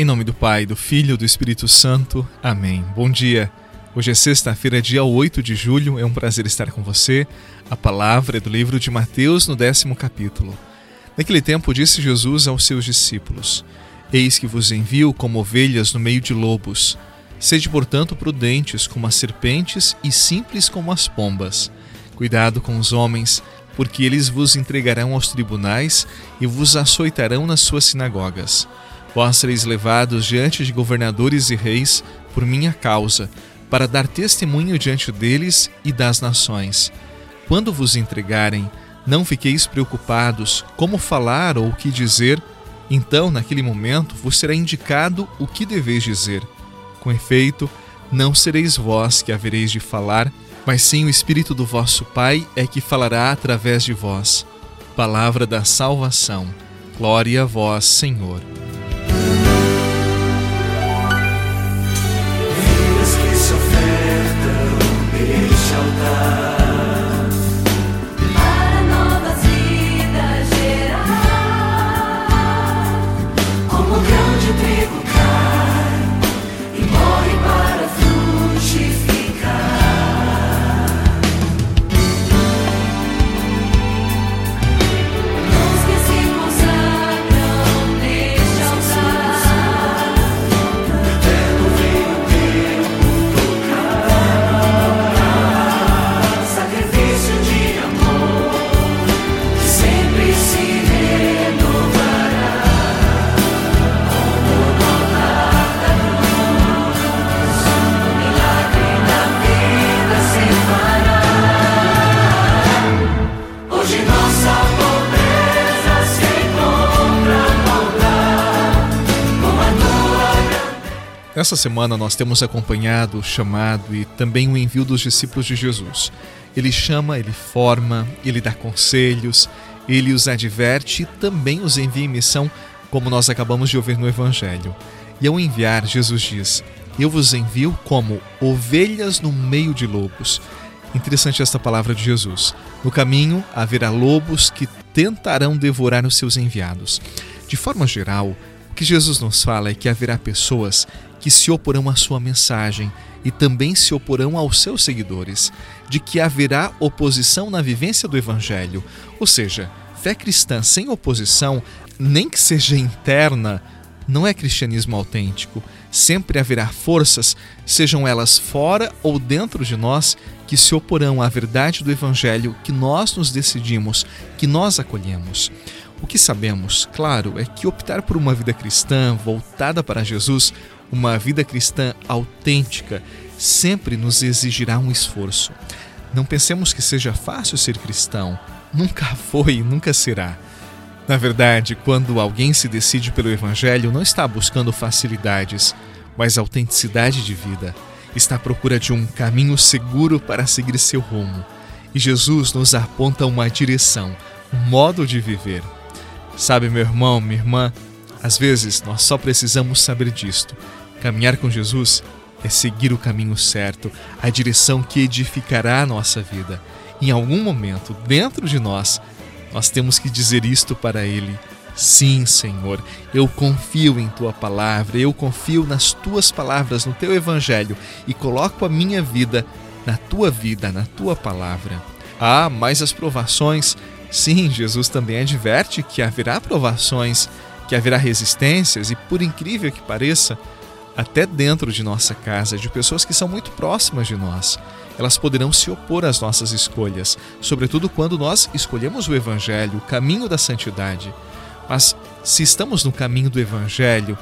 Em nome do Pai, do Filho e do Espírito Santo. Amém. Bom dia. Hoje é sexta-feira, dia 8 de julho. É um prazer estar com você. A palavra é do livro de Mateus, no décimo capítulo. Naquele tempo, disse Jesus aos seus discípulos: Eis que vos envio como ovelhas no meio de lobos. Sede, portanto, prudentes como as serpentes e simples como as pombas. Cuidado com os homens, porque eles vos entregarão aos tribunais e vos açoitarão nas suas sinagogas Vós sereis levados diante de governadores e reis por minha causa, para dar testemunho diante deles e das nações. Quando vos entregarem, não fiqueis preocupados como falar ou o que dizer, então, naquele momento, vos será indicado o que deveis dizer. Com efeito, não sereis vós que havereis de falar, mas sim o Espírito do vosso Pai é que falará através de vós. Palavra da salvação. Glória a vós, Senhor. Nessa semana nós temos acompanhado o chamado e também o envio dos discípulos de Jesus. Ele chama, ele forma, ele dá conselhos, ele os adverte e também os envia em missão, como nós acabamos de ouvir no Evangelho. E ao enviar, Jesus diz: Eu vos envio como ovelhas no meio de lobos. Interessante esta palavra de Jesus. No caminho haverá lobos que tentarão devorar os seus enviados. De forma geral, o que Jesus nos fala é que haverá pessoas que se oporão à sua mensagem e também se oporão aos seus seguidores, de que haverá oposição na vivência do Evangelho, ou seja, fé cristã sem oposição, nem que seja interna, não é cristianismo autêntico. Sempre haverá forças, sejam elas fora ou dentro de nós, que se oporão à verdade do Evangelho que nós nos decidimos, que nós acolhemos. O que sabemos, claro, é que optar por uma vida cristã voltada para Jesus uma vida cristã autêntica sempre nos exigirá um esforço. Não pensemos que seja fácil ser cristão. Nunca foi e nunca será. Na verdade, quando alguém se decide pelo Evangelho, não está buscando facilidades, mas autenticidade de vida. Está à procura de um caminho seguro para seguir seu rumo. E Jesus nos aponta uma direção, um modo de viver. Sabe, meu irmão, minha irmã, às vezes nós só precisamos saber disto Caminhar com Jesus é seguir o caminho certo, a direção que edificará a nossa vida. Em algum momento, dentro de nós, nós temos que dizer isto para Ele. Sim, Senhor, eu confio em tua palavra, eu confio nas tuas palavras, no teu evangelho e coloco a minha vida na tua vida, na tua palavra. Ah, mas as provações, sim, Jesus também adverte que haverá provações, que haverá resistências e, por incrível que pareça, até dentro de nossa casa, de pessoas que são muito próximas de nós. Elas poderão se opor às nossas escolhas, sobretudo quando nós escolhemos o Evangelho, o caminho da santidade. Mas se estamos no caminho do Evangelho,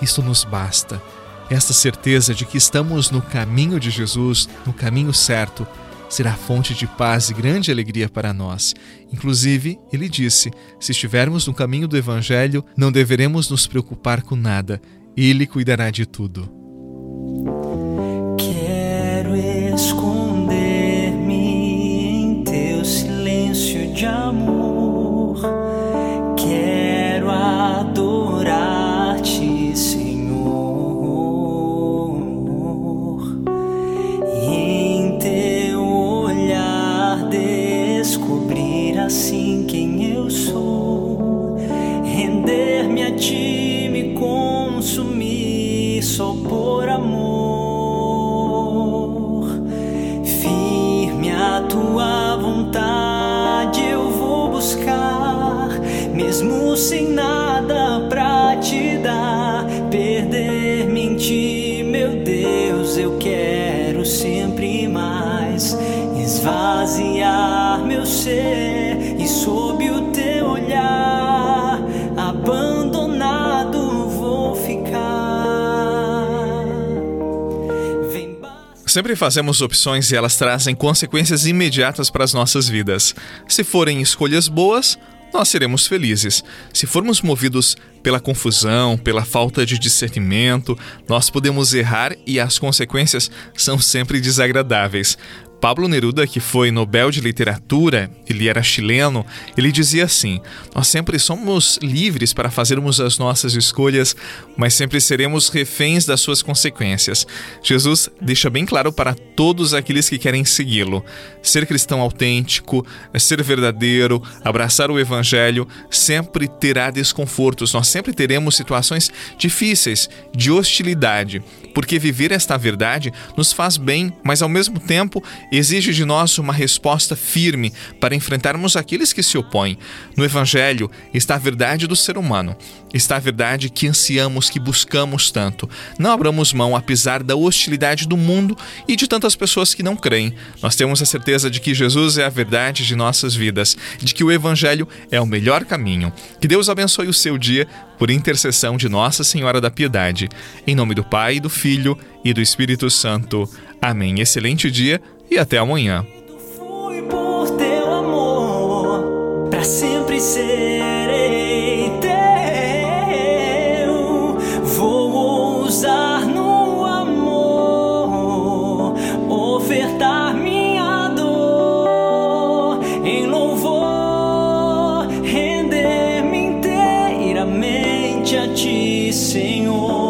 isto nos basta. Esta certeza de que estamos no caminho de Jesus, no caminho certo, será fonte de paz e grande alegria para nós. Inclusive, ele disse: se estivermos no caminho do Evangelho, não deveremos nos preocupar com nada, ele cuidará de tudo. Quero esconder-me em teu silêncio de amor. Quero adorar-te, Senhor. Em teu olhar descobrir assim quem eu sou. mesmo sem nada pra te dar. Perder-me em ti, meu Deus, eu quero sempre mais. Esvaziar meu ser e sob o teu olhar, abandonado vou ficar. Sempre fazemos opções e elas trazem consequências imediatas para as nossas vidas. Se forem escolhas boas, nós seremos felizes. Se formos movidos pela confusão, pela falta de discernimento, nós podemos errar e as consequências são sempre desagradáveis. Pablo Neruda, que foi Nobel de Literatura, ele era chileno, ele dizia assim: Nós sempre somos livres para fazermos as nossas escolhas, mas sempre seremos reféns das suas consequências. Jesus deixa bem claro para todos aqueles que querem segui-lo: ser cristão autêntico, ser verdadeiro, abraçar o evangelho, sempre terá desconfortos, nós sempre teremos situações difíceis, de hostilidade, porque viver esta verdade nos faz bem, mas ao mesmo tempo exige de nós uma resposta firme para enfrentarmos aqueles que se opõem. No Evangelho está a verdade do ser humano, está a verdade que ansiamos, que buscamos tanto. Não abramos mão apesar da hostilidade do mundo e de tantas pessoas que não creem. Nós temos a certeza de que Jesus é a verdade de nossas vidas, de que o Evangelho é o melhor caminho. Que Deus abençoe o seu dia por intercessão de Nossa Senhora da Piedade. Em nome do Pai, do Filho e do Espírito Santo. Amém. Excelente dia e até amanhã. Fui por teu amor, pra sempre serei teu. Vou ousar no amor, ofertar minha dor em louvor, render-me inteiramente a ti, Senhor,